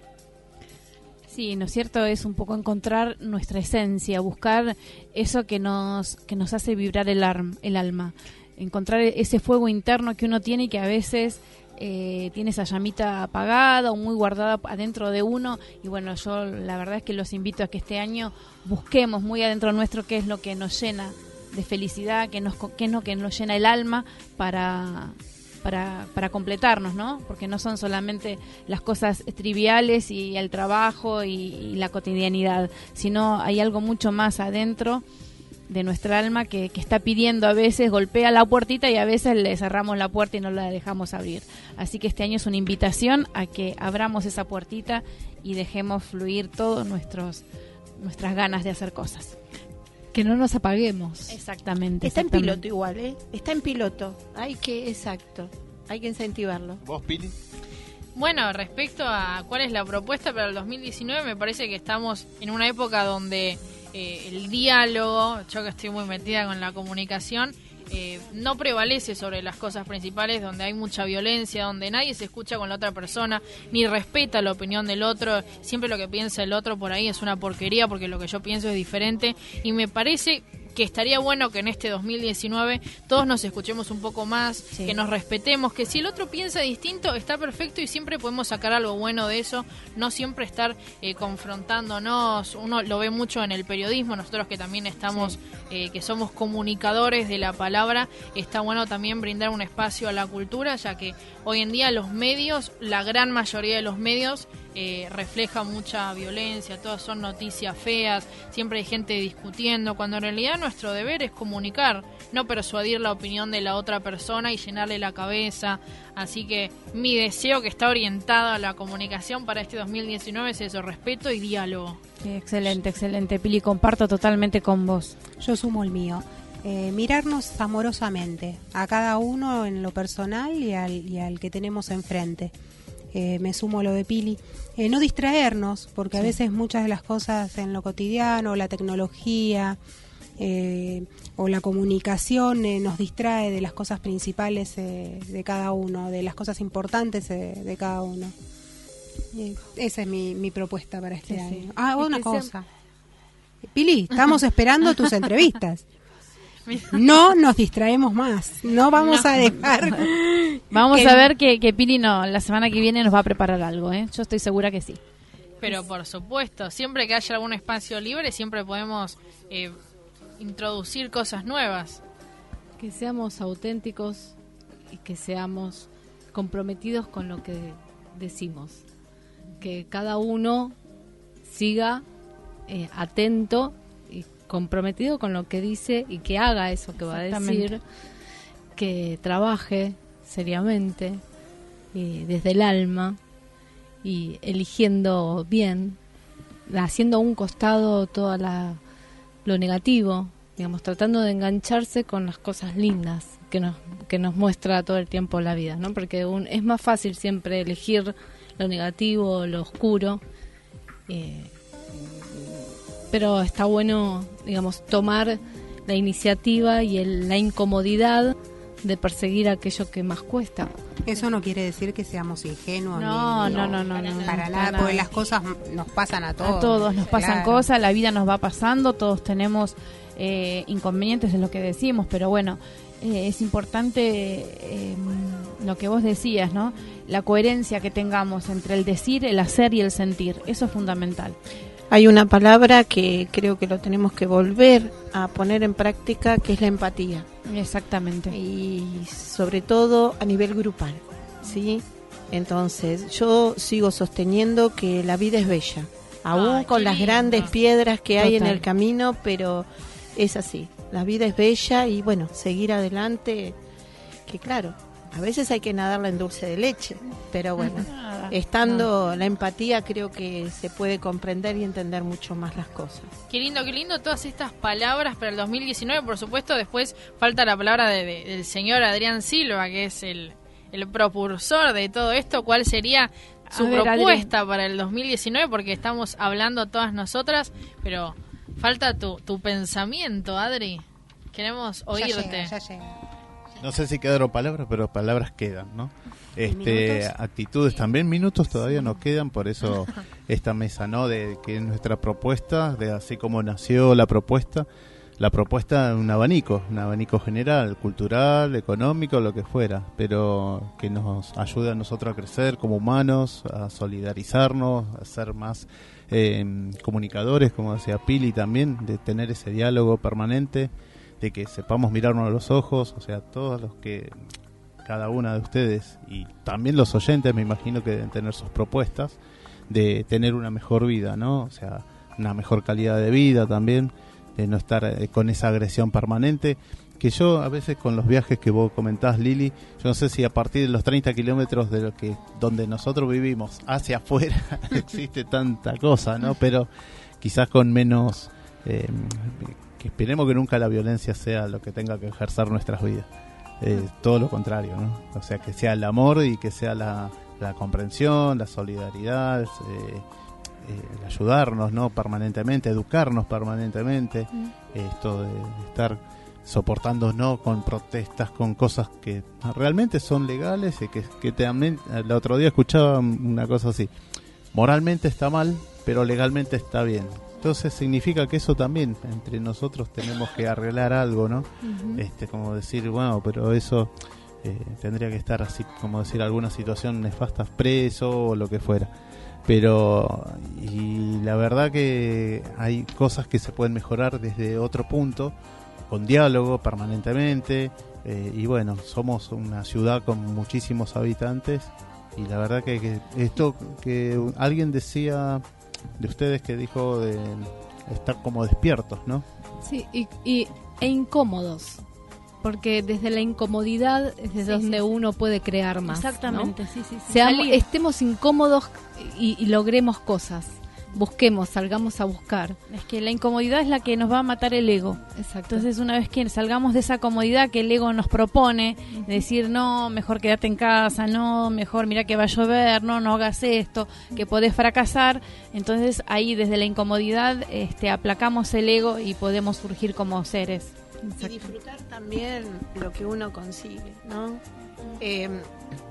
Sí, ¿no es cierto? Es un poco encontrar nuestra esencia, buscar eso que nos, que nos hace vibrar el, el alma, encontrar ese fuego interno que uno tiene y que a veces eh, tiene esa llamita apagada o muy guardada adentro de uno. Y bueno, yo la verdad es que los invito a que este año busquemos muy adentro nuestro qué es lo que nos llena de felicidad, nos, qué es lo que nos llena el alma para, para, para completarnos, ¿no? Porque no son solamente las cosas triviales y el trabajo y, la cotidianidad, sino hay algo mucho más adentro de nuestra alma que, que, está pidiendo a veces, golpea la puertita y a veces le cerramos la puerta y no la dejamos abrir. Así que este año es una invitación a que abramos esa puertita y dejemos fluir todas nuestras ganas de hacer cosas. Que no nos apaguemos. Exactamente. Está en piloto igual, ¿eh? Está en piloto. Hay que, exacto, hay que incentivarlo. ¿Vos, Pili? Bueno, respecto a cuál es la propuesta para el 2019, me parece que estamos en una época donde eh, el diálogo, yo que estoy muy metida con la comunicación, eh, no prevalece sobre las cosas principales donde hay mucha violencia, donde nadie se escucha con la otra persona, ni respeta la opinión del otro, siempre lo que piensa el otro por ahí es una porquería porque lo que yo pienso es diferente. Y me parece que estaría bueno que en este 2019 todos nos escuchemos un poco más, que nos respetemos, que si el otro piensa distinto está perfecto y siempre podemos sacar algo bueno de eso, no siempre estar eh, confrontándonos, uno lo ve mucho en el periodismo, nosotros que también estamos, eh, que somos comunicadores de la palabra, está bueno también brindar un espacio a la cultura, ya que hoy en día los medios, la gran mayoría de los medios, eh, refleja mucha violencia, todas son noticias feas, siempre hay gente discutiendo, cuando en realidad nuestro deber es comunicar, no persuadir la opinión de la otra persona y llenarle la cabeza. Así que mi deseo que está orientado a la comunicación para este 2019 es eso, respeto y diálogo. excelente, excelente. Pili, comparto totalmente con vos. Yo sumo el mío. Eh, mirarnos amorosamente, a cada uno en lo personal y al, y al que tenemos enfrente. Eh, me sumo a lo de Pili, eh, no distraernos, porque a veces muchas de las cosas en lo cotidiano, la tecnología eh, o la comunicación nos distrae de las cosas principales de cada uno, de las cosas importantes de cada uno. esa es mi, propuesta para este año. Ah, una cosa. Pili, estamos [laughs] esperando tus entrevistas. No nos distraemos más. No vamos a dejar. [laughs] Vamos a ver que, que Pili no, la semana que viene nos va a preparar algo, ¿eh? Yo estoy segura que sí. Pero por supuesto, siempre que haya algún espacio libre, siempre podemos eh, introducir cosas nuevas. Que seamos auténticos y que seamos comprometidos con lo que decimos. Que cada uno siga eh, atento comprometido con lo que dice y que haga eso que va a decir, que trabaje seriamente desde el alma y eligiendo bien, haciendo a un costado todo lo negativo, digamos, tratando de engancharse con las cosas lindas que nos, que nos muestra todo el tiempo la vida, ¿no? Porque es más fácil siempre elegir lo negativo, lo oscuro, Eh, pero está bueno, digamos, tomar la iniciativa y el- la incomodidad de perseguir aquello que más cuesta. Eso no quiere decir que seamos ingenuos. No, ni- no, no, no, no, Para para nada, nada. porque las cosas nos pasan a todos. A todos nos pasan Claro. cosas, la vida nos va pasando, todos tenemos eh, inconvenientes de lo que decimos, pero bueno, eh, es importante eh, lo que vos decías, ¿no? La coherencia que tengamos entre el decir, el hacer y el sentir, eso es fundamental. Hay una palabra que creo que lo tenemos que volver a poner en práctica, que es la empatía. Exactamente. Y sobre todo a nivel grupal, ¿sí? Entonces, yo sigo sosteniendo que la vida es bella, aún con las grandes piedras que hay en el camino, pero es así. La vida es bella y bueno, seguir adelante, que claro, a veces hay que nadarla en dulce de leche, pero bueno, Nada, estando la empatía creo que se puede comprender y entender mucho más las cosas. Qué lindo, qué lindo todas estas palabras para el 2019. Por supuesto, después falta la palabra de- de- del señor Adrián Silva, que es el, el propulsor de todo esto. ¿Cuál sería su ver, propuesta para el 2019? Porque estamos hablando todas nosotras, pero falta tu, tu pensamiento, Adri. Queremos Ya oírte. llega, ya llega. No sé si quedaron palabras, pero palabras quedan, ¿no? Este, actitudes también, minutos todavía no quedan, por eso [laughs] esta mesa, ¿no? De que es nuestra propuesta, de así como nació la propuesta, la propuesta es un abanico, un abanico general, cultural, económico, lo que fuera, pero que nos ayude a nosotros a crecer como humanos, a solidarizarnos, a ser más eh, comunicadores, como decía Pili también, de tener ese diálogo permanente, de que sepamos mirarnos a los ojos, o sea, todos los que cada una de ustedes y también los oyentes me imagino que deben tener sus propuestas de tener una mejor vida, ¿no? O sea, una mejor calidad de vida también, de no estar eh, con esa agresión permanente. Que yo a veces con los viajes que vos comentás, Lili, yo no sé si a partir de los 30 kilómetros de lo que donde nosotros vivimos hacia afuera [laughs] existe tanta cosa, ¿no? Pero quizás con menos, eh, que esperemos que nunca la violencia sea lo que tenga que ejercer nuestras vidas. Eh, todo lo contrario, ¿no? O sea, que sea el amor y que sea la, la comprensión, la solidaridad, eh, eh, el ayudarnos, ¿no? Permanentemente, educarnos permanentemente, esto de, de estar soportándonos con protestas, con cosas que realmente son legales y que, que también, el otro día escuchaba una cosa así, moralmente está mal, pero legalmente está bien. Entonces significa que eso también entre nosotros tenemos que arreglar algo, ¿no? Este, como decir, bueno, pero eso eh, tendría que estar así, como decir, alguna situación nefasta preso o lo que fuera. Pero, y la verdad que hay cosas que se pueden mejorar desde otro punto, con diálogo permanentemente. eh, y bueno, somos una ciudad con muchísimos habitantes. Y la verdad que, que esto que alguien decía de ustedes que dijo de estar como despiertos, ¿no? Sí, y, y- e incómodos. Porque desde la incomodidad es desde donde uno puede crear más. ¿no? Exactamente, sí, sí, sí. Seamos- Salir. estemos incómodos y, y logremos cosas. Busquemos, salgamos a buscar. Es que la incomodidad es la que nos va a matar el ego. Exacto. Entonces, una vez que salgamos de esa comodidad que el ego nos propone, de decir, no, mejor quédate en casa, no, mejor mira que va a llover, no, no hagas esto, que podés fracasar, entonces ahí desde la incomodidad este, aplacamos el ego y podemos surgir como seres. y disfrutar también lo que uno consigue, ¿no? Eh,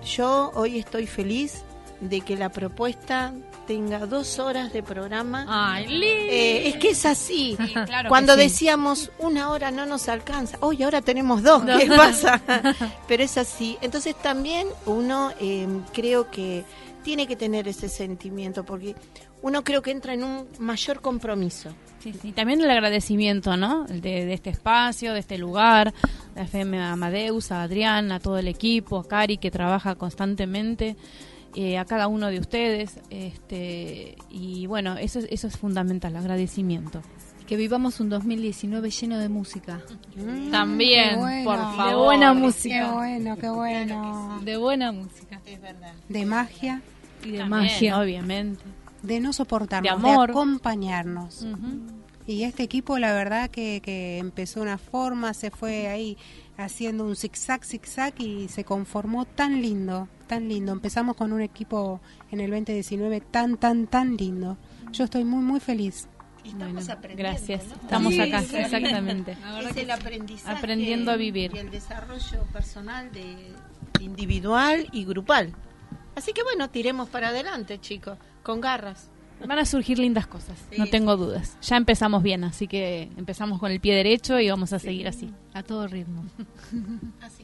yo hoy estoy feliz de que la propuesta tenga dos horas de programa. Ay, Eh, es que es así. claro Cuando sí. decíamos una hora no nos alcanza, hoy ahora tenemos dos, Dos. ¿qué pasa? [laughs] Pero es así. Entonces también uno eh, creo que tiene que tener ese sentimiento porque uno creo que entra en un mayor compromiso. Sí, sí. También el agradecimiento, ¿no? De, de este espacio, de este lugar, a FM Amadeus, a Adrián, a todo el equipo, a Cari que trabaja constantemente, eh, a cada uno de ustedes. Este, y bueno, eso, es- eso es fundamental, agradecimiento. Que vivamos un 2019 lleno de música. También, Qué bueno. por favor. De buena Qué música. bueno, qué bueno. De buena música. De magia, Y de También, magia. obviamente. de no soportarnos, De acompañarnos. Y este equipo, la verdad, que, que empezó una forma, se fue ahí haciendo un zigzag, zigzag y se conformó tan lindo, tan lindo. Empezamos con un equipo en el 2019 tan, tan, tan lindo. Yo estoy muy, muy feliz. Estamos aprendiendo, gracias. ¿no? Estamos Sí, acá, sí. exactamente. [laughs] Es el aprendizaje Aprendiendo a vivir. Y el desarrollo personal de individual y grupal. Así que bueno, tiremos para adelante, chicos, con garras. Van a surgir lindas cosas, no Sí, tengo dudas. Ya empezamos bien, así que empezamos con el pie derecho y vamos a seguir así, a todo ritmo. Así bueno.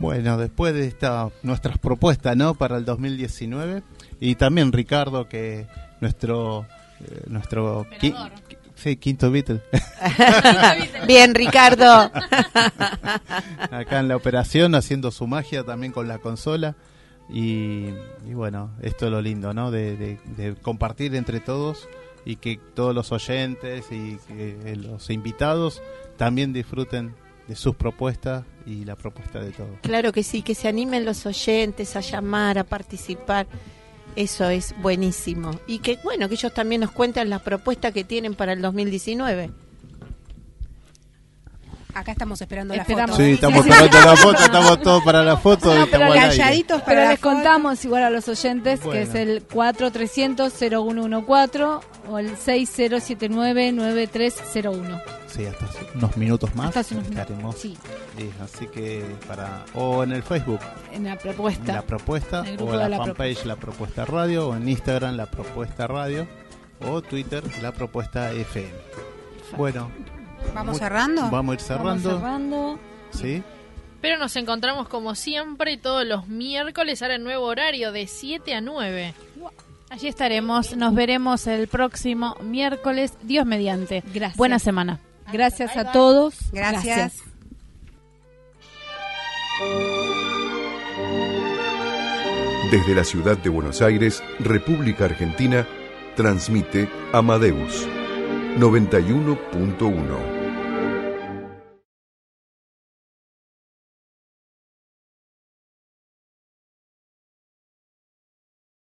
Bueno, después de esta nuestras propuestas, ¿no? Para el 2019 y también Ricardo que nuestro eh, nuestro qui- qui- sí, quinto Beatle. [laughs] Bien, Ricardo. Acá en la operación haciendo su magia también con la consola y, y bueno, esto es lo lindo, ¿no? De, de- de compartir entre todos y que todos los oyentes y que eh, los invitados también disfruten de sus propuestas y la propuesta de todos. Claro que sí, que se animen los oyentes a llamar, a participar. Eso es buenísimo. Y que, bueno, que ellos también nos cuenten las propuestas que tienen para el 2019. Acá estamos esperando Esperamos. la Sí, foto. estamos [laughs] esperando la foto, estamos todos para la foto. No, pero calladitos Pero la les foto. contamos igual a los oyentes Bueno. que es el 4300-0114 o el 6079-9301. Sí, hasta hace unos minutos más Hasta hace unos minutos, estaremos. sí. eh, así que para o en el Facebook En la propuesta. la propuesta En el o en la, la fanpage la propuesta radio o en Instagram la propuesta radio o Twitter la propuesta FM. Bueno, ¿Vamos muy- cerrando? Vamos a ir cerrando. Vamos cerrando. Sí. Pero nos encontramos como siempre todos los miércoles ahora en nuevo horario de 7 a 9. Allí estaremos, nos veremos el próximo miércoles, Dios mediante. Gracias. Buena semana. Gracias a todos. Gracias. Desde la ciudad de Buenos Aires, República Argentina, transmite Amadeus 91.1.